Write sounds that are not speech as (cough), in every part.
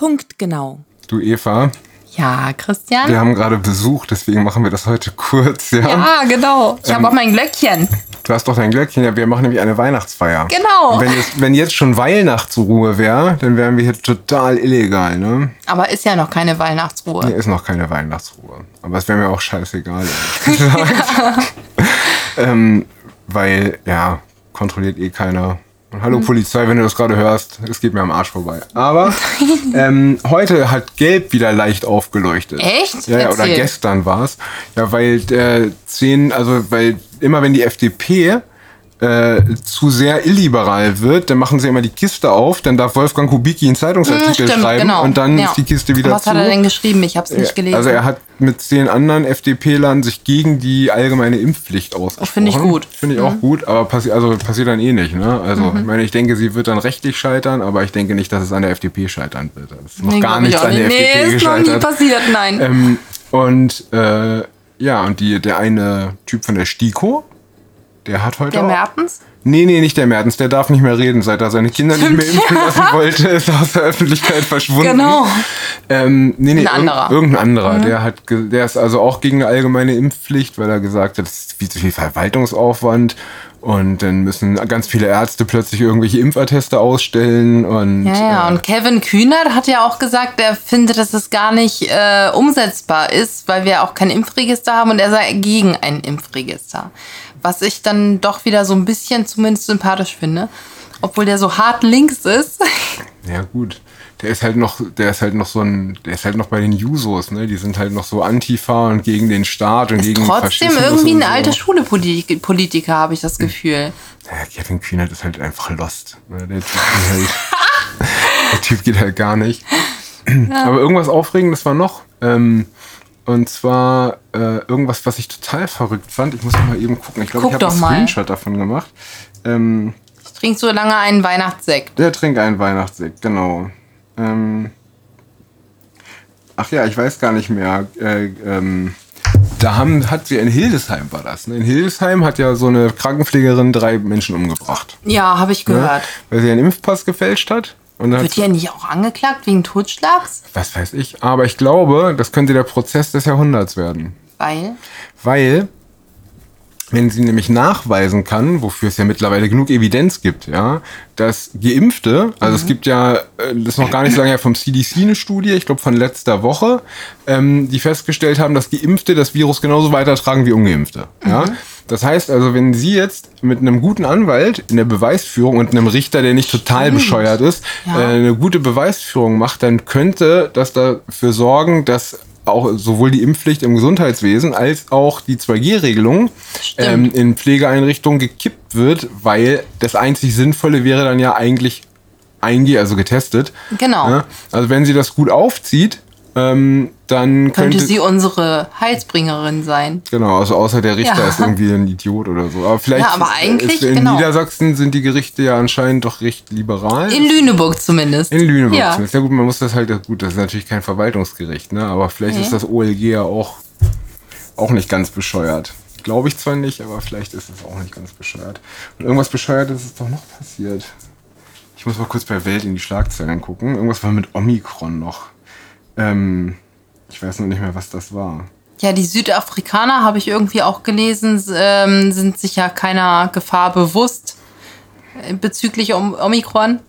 Punktgenau. Du Eva, Ja, Christian? wir haben gerade Besuch, deswegen machen wir das heute (laughs) kurz, ja? Ja, genau. Ich Ähm, habe auch mein Glöckchen. Du hast doch dein Glöckchen, ja, wir machen nämlich eine Weihnachtsfeier. Genau. Und wenn jetzt, wenn jetzt schon Weihnachtsruhe wäre, dann wären wir hier total illegal, ne? Aber ist ja noch keine Weihnachtsruhe. Hier ist noch keine Weihnachtsruhe. Aber es wäre mir auch scheißegal, (laughs) ähm, weil, ja, kontrolliert eh keiner. Und hallo Polizei, wenn du das gerade hörst, es geht mir am Arsch vorbei. Aber (laughs) ähm, heute hat Gelb wieder leicht aufgeleuchtet. Echt? Ja, ja oder Erzähl. gestern war es. Ja, weil der 10, also weil immer wenn die FDP äh, zu sehr illiberal wird, dann machen sie immer die Kiste auf, dann darf Wolfgang Kubicki einen Zeitungsartikel Hm, Stimmt, schreiben genau. und dann Ja. ist die Kiste wieder Was zu. hat er denn geschrieben? Ich habe es nicht gelesen. Also er hat mit zehn anderen FDP-Lern sich gegen die allgemeine Impfpflicht ausgesprochen. Finde ich gut. Mhm. Finde ich auch gut, aber passi also passiert dann eh nicht. Ne? Also ich meine, ich denke, sie wird dann rechtlich scheitern, aber ich denke nicht, dass es an der FDP scheitern wird. Es ist noch Nee, gar nichts auch an der nicht. FDP Nee, ist noch nie gescheitert. passiert, nein. Ähm, und äh, ja, und die, der eine Typ von der STIKO, der hat heute Der auch, Mertens? Nee, nee, nicht der Mertens, der darf nicht mehr reden, seit er seine Kinder nicht mehr Stimmt, impfen lassen (laughs) wollte, ist aus der Öffentlichkeit verschwunden. Genau. Ähm, nee, nee, Ein anderer. Mhm. irg- irgendein anderer. Der, hat der ist also auch gegen eine allgemeine Impfpflicht, weil er gesagt hat, das ist viel zu viel Verwaltungsaufwand und dann müssen ganz viele Ärzte plötzlich irgendwelche Impfatteste ausstellen und Ja, ja. äh, Und Kevin Kühnert hat ja auch gesagt, er findet, dass es gar nicht äh, umsetzbar ist, weil wir auch kein Impfregister haben und er sei gegen ein Impfregister. Was ich dann doch wieder so ein bisschen zumindest sympathisch finde. Obwohl der so hart links ist. (laughs) Ja, gut. Der ist halt noch, der ist halt noch so ein, der ist halt noch bei den Jusos, ne? Die sind halt noch so Antifa und gegen den Staat und Ist gegen trotzdem irgendwie und ein so. alter Schule-Politiker, habe ich das Gefühl. Ja, Kevin Kühnert ist halt einfach lost. ne? Der Typ geht halt, (laughs) der typ geht halt gar nicht. Aber irgendwas Aufregendes war noch. Ähm, und zwar äh, irgendwas, was ich total verrückt fand. Ich muss mal eben gucken. Ich glaube, ich habe einen mal. Screenshot davon gemacht. Ähm, Ich trinke so lange einen Weihnachtssekt. der trinkt einen Weihnachtssekt, genau. Ähm, ach ja, ich weiß gar nicht mehr. Äh, ähm, da haben, hat sie in Hildesheim war das. Ne? In Hildesheim hat ja so eine Krankenpflegerin drei Menschen umgebracht. Ja, habe ich Ne? gehört. Weil sie einen Impfpass gefälscht hat. Wird ja nicht auch angeklagt wegen Totschlags? was weiß ich. Aber ich glaube, das könnte der Prozess des Jahrhunderts werden. Weil. Weil, wenn sie nämlich nachweisen kann, wofür es ja mittlerweile genug Evidenz gibt, ja, dass Geimpfte, also es gibt ja, äh, das ist noch gar nicht so lange her vom CDC eine Studie, ich glaube von letzter Woche, ähm, die festgestellt haben, dass Geimpfte das Virus genauso weitertragen wie Ungeimpfte. Ja? Das heißt also, wenn sie jetzt mit einem guten Anwalt in der Beweisführung und einem Richter, der nicht total bescheuert ist, Ja. äh, eine gute Beweisführung macht, dann könnte das dafür sorgen, dass auch sowohl die Impfpflicht im Gesundheitswesen als auch die 2G-Regelung ähm, in Pflegeeinrichtungen gekippt wird, weil das einzig Sinnvolle wäre dann ja eigentlich 1G, also getestet. Genau. Also wenn sie das gut aufzieht, ähm, dann Könnte könnte sie unsere Heilsbringerin sein. Genau, also außer der Richter Ja. ist irgendwie ein Idiot oder so. Aber vielleicht Ja, aber eigentlich, ist, in genau. Niedersachsen sind die Gerichte ja anscheinend doch recht liberal. In Lüneburg zumindest. In Lüneburg Ja. zumindest. Ja gut, man muss das halt, gut, das ist natürlich kein Verwaltungsgericht, ne? Aber vielleicht Nee. ist das OLG ja auch, auch nicht ganz bescheuert. Glaube ich zwar nicht, aber vielleicht ist es auch nicht ganz bescheuert. Und irgendwas Bescheuertes ist doch noch passiert. Ich muss mal kurz bei Welt in die Schlagzeilen gucken. Irgendwas war mit Omikron noch. Ähm, ich weiß noch nicht mehr, was das war. Ja, die Südafrikaner, habe ich irgendwie auch gelesen, ähm, sind sich ja keiner Gefahr bewusst äh, bezüglich Om Omikron.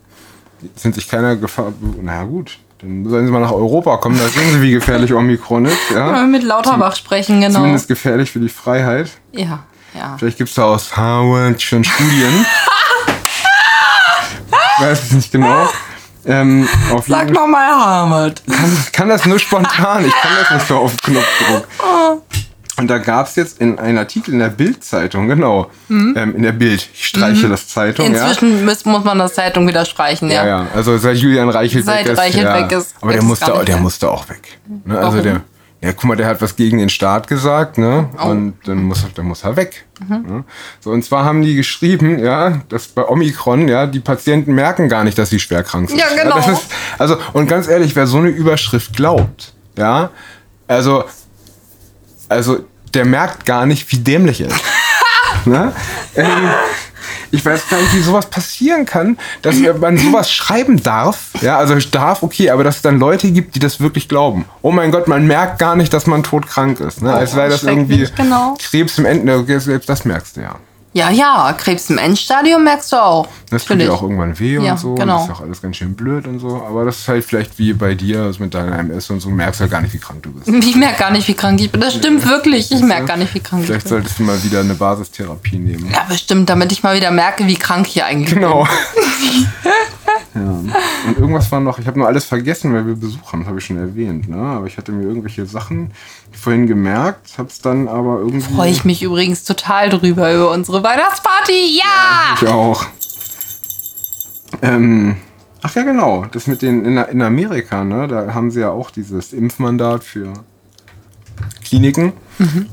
sind sich keiner Gefahr. be- Na gut, dann sollen sie mal nach Europa kommen, da sehen sie, wie gefährlich Omikron ist. Ja? Mit Lauterbach sprechen, genau. Zumindest gefährlich für die Freiheit. Ja, ja. Vielleicht gibt es da aus Harvard schon Studien. (laughs) ich weiß es nicht genau. Ähm, auf Sag jeden noch mal Harvard. Ich kann das nur spontan, ich kann das nicht so auf Knopfdruck. Und da gab es jetzt in einem Artikel in der Bild-Zeitung, genau, ähm, in der Bild, ich streiche das Zeitung, ja. Inzwischen muss, muss man das Zeitung wieder streichen, ja. Ja, ja, also seit Julian Reichelt Seit weg ist. Reichelt ja. weg ist, Aber der musste, auch, der musste auch weg. Ne? Also Warum? der, ja, guck mal, der hat was gegen den Staat gesagt, ne? Oh. Und dann muss, er- dann muss er weg. Mhm. Ne? So, und zwar haben die geschrieben, ja, dass bei Omikron, ja, die Patienten merken gar nicht, dass sie schwer krank sind. Ja, genau. das ist, also, und ganz ehrlich, wer so eine Überschrift glaubt, ja, also, also, der merkt gar nicht, wie dämlich er ist. (laughs) ne? ähm, ich weiß gar nicht, wie sowas passieren kann, dass man sowas schreiben darf. Ja, also ich darf, okay, aber dass es dann Leute gibt, die das wirklich glauben. Oh mein Gott, man merkt gar nicht, dass man todkrank ist. Ne? Als wäre das irgendwie genau. Krebs im Ende. Selbst das merkst du ja. Ja, ja, Krebs im Endstadium merkst du auch. Das tut ja auch irgendwann weh Ja, und so. genau. Das ist auch alles ganz schön blöd und so. Aber das ist halt vielleicht wie bei dir also mit deiner MS und so. Du merkst halt gar nicht, wie krank du bist. (laughs) Ich merke gar nicht, wie krank ich bin. Das stimmt wirklich. Ich merke gar nicht, wie krank ich Vielleicht bin. solltest du mal wieder eine Basistherapie nehmen. Ja, bestimmt, damit ich mal wieder merke, wie krank ich eigentlich Genau. (laughs) ja. Und irgendwas war noch, ich habe nur alles vergessen, weil wir Besuch haben, das habe ich schon erwähnt. Ne? Aber ich hatte mir irgendwelche Sachen vorhin gemerkt, habe es dann aber irgendwie. Freue ich mich übrigens total drüber, über unsere Weihnachtsparty. Ja! Ich auch. Ähm, ach ja, genau. Das mit den in, in Amerika, ne? Da haben sie ja auch dieses Impfmandat für Kliniken.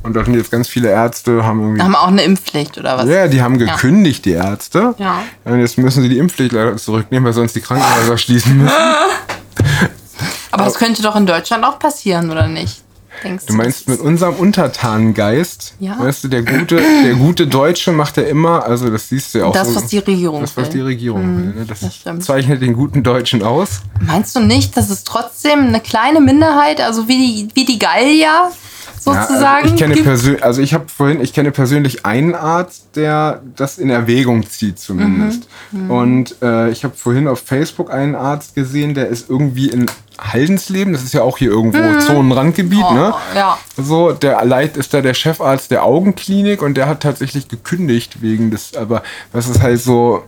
Und da sind jetzt ganz viele Ärzte, haben irgendwie. Haben auch eine Impfpflicht oder was? Ja, die haben gekündigt, die Ärzte. Ja. Und jetzt müssen sie die Impfpflicht leider zurücknehmen, weil sonst die Krankenhäuser schließen müssen. (laughs) Aber das könnte doch in Deutschland auch passieren, oder nicht? Denkst Du meinst mit unserem Untertanengeist, Ja. weißt du, der gute, der gute Deutsche macht ja immer, also das siehst du ja auch. Das, so, was die Regierung das, was die will. Regierung will. Ne? Das, das stimmt. zeichnet den guten Deutschen aus. Meinst du nicht, dass es trotzdem eine kleine Minderheit, also wie die, wie die Gallier sozusagen, Ja, also ich kenne persönlich, also ich habe vorhin, ich kenne persönlich einen Arzt, der das in Erwägung zieht zumindest. Mhm. Und äh, ich habe vorhin auf Facebook einen Arzt gesehen, der ist irgendwie in Haldensleben, das ist ja auch hier irgendwo Zonenrandgebiet, Oh, ne? ja. So, der Leit ist da der Chefarzt der Augenklinik und der hat tatsächlich gekündigt wegen des, aber das ist halt so,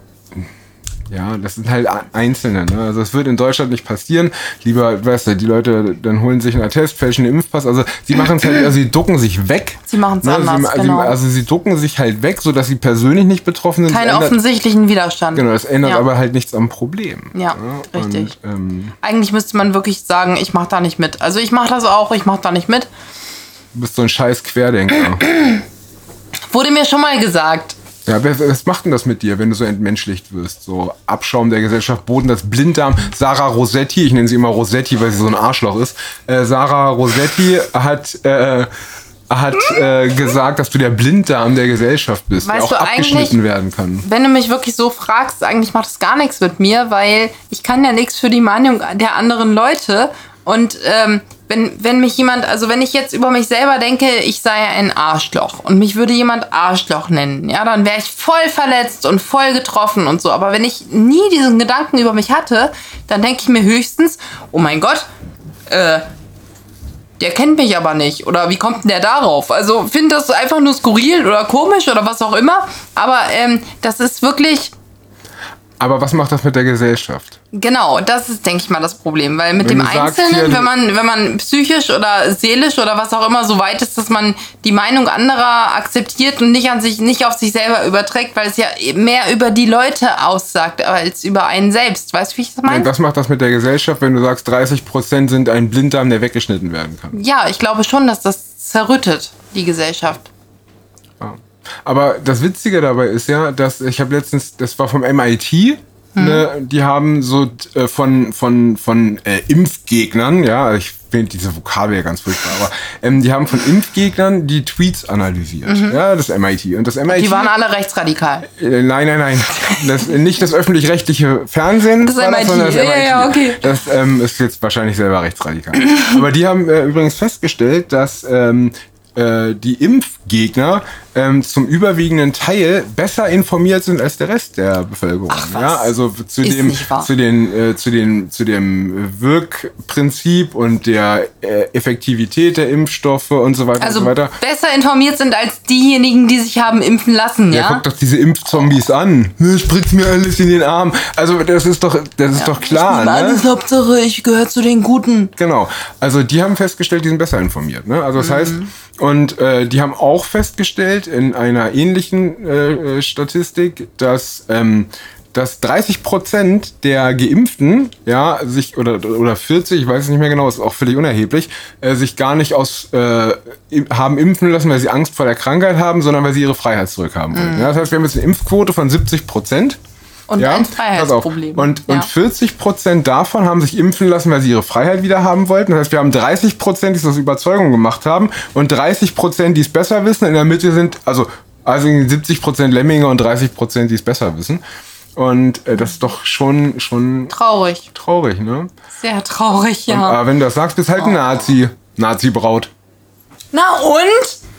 ja, das sind halt Einzelne. Ne? Also es wird in Deutschland nicht passieren. Lieber, weißt du, die Leute dann holen sich einen Attest, fälschen einen Impfpass. Also sie machen es halt, also sie ducken sich weg. Sie machen's Ne? anders, sie, genau. sie, Also sie ducken sich halt weg, sodass sie persönlich nicht betroffen sind. Keinen offensichtlichen Widerstand. genau, das ändert Ja. aber halt nichts am Problem. Ja, ne? richtig. Und, ähm, Eigentlich müsste man wirklich sagen, ich mache da nicht mit. Also ich mache das auch, ich mache da nicht mit. du bist so ein scheiß Querdenker. Wurde mir schon mal gesagt. Ja, was macht denn das mit dir, wenn du so entmenschlicht wirst? So Abschaum der Gesellschaft, Boden, das Blinddarm. Sarah Rossetti, ich nenne sie immer Rossetti, weil sie so ein Arschloch ist. Äh, Sarah Rossetti hat, äh, hat äh, gesagt, dass du der Blinddarm der Gesellschaft bist, der Weißt auch du, eigentlich- abgeschnitten werden kann. Wenn du mich wirklich so fragst, eigentlich macht das gar nichts mit mir, weil ich kann ja nichts für die Meinung der anderen Leute. Und ähm, wenn, wenn mich jemand, also wenn ich jetzt über mich selber denke, ich sei ein Arschloch und mich würde jemand Arschloch nennen, ja, dann wäre ich voll verletzt und voll getroffen und so. Aber wenn ich nie diesen Gedanken über mich hatte, dann denke ich mir höchstens, oh mein Gott, äh, der kennt mich aber nicht. Oder wie kommt denn der darauf? Also finde das einfach nur skurril oder komisch oder was auch immer. Aber ähm, das ist wirklich, Aber was macht das mit der Gesellschaft? genau, das ist, denke ich mal, das Problem. Weil mit Wenn dem Einzelnen, hier, wenn man, wenn man psychisch oder seelisch oder was auch immer so weit ist, dass man die Meinung anderer akzeptiert und nicht an sich, nicht auf sich selber überträgt, weil es ja mehr über die Leute aussagt als über einen selbst. Weißt du, wie ich das meine? Was macht das mit der Gesellschaft, wenn du sagst, 30% sind ein Blinddarm, der weggeschnitten werden kann? Ja, ich glaube schon, dass das zerrüttet, die Gesellschaft. Ja. Aber das Witzige dabei ist ja, dass ich habe letztens, das war vom MIT, ne, die haben so äh, von, von, von äh, Impfgegnern, ja, ich finde diese Vokabel ja ganz furchtbar, aber ähm, die haben von Impfgegnern die Tweets analysiert. Ja, das MIT. Und das MIT. Die waren alle rechtsradikal. Äh, Nein, nein, nein. Das, nicht das öffentlich-rechtliche Fernsehen. Das MIT. sondern das Ja, ja, ja, okay. Das ähm, ist jetzt wahrscheinlich selber rechtsradikal. (laughs) Aber die haben äh, übrigens festgestellt, dass ähm, äh, die Impfgegner ähm, zum überwiegenden Teil besser informiert sind als der Rest der Bevölkerung. Ach, was? Ja, also zu Ist dem, zu den, äh, zu den, zu dem Wirkprinzip und der äh, Effektivität der Impfstoffe und so weiter Also und so weiter. besser informiert sind als diejenigen, die sich haben impfen lassen, Ja, ja? guck doch diese Impfzombies an. Ne, Spritzt mir alles in den Arm. Also das ist doch, das ist doch klar. Ne? Alles Hauptsache, ich gehöre zu den Guten. Genau. Also die haben festgestellt, die sind besser informiert. Ne? Also das Mhm. heißt, und äh, die haben auch festgestellt in einer ähnlichen äh, äh, Statistik, dass ähm, dass 30 Prozent der Geimpften, ja, sich oder oder 40, ich weiß es nicht mehr genau, ist auch völlig unerheblich, äh, sich gar nicht aus äh, haben impfen lassen, weil sie Angst vor der Krankheit haben, sondern weil sie ihre Freiheit zurückhaben wollen. Mhm. Ja, das heißt, wir haben jetzt eine Impfquote von 70 Prozent. Und ja? ein Freiheitsproblem. Und, ja. und 40 Prozent davon haben sich impfen lassen, weil sie ihre Freiheit wieder haben wollten. Das heißt, wir haben 30 Prozent, die es aus Überzeugung gemacht haben und 30 Prozent, die es besser wissen. In der Mitte sind also, also 70 Prozent Lemminger und 30 Prozent, die es besser wissen. Und äh, das ist doch schon, schon. Traurig. Traurig, ne? Sehr traurig, ja. Und, aber wenn du das sagst, bist halt oh. ein Nazi. Nazi-Braut. Na und?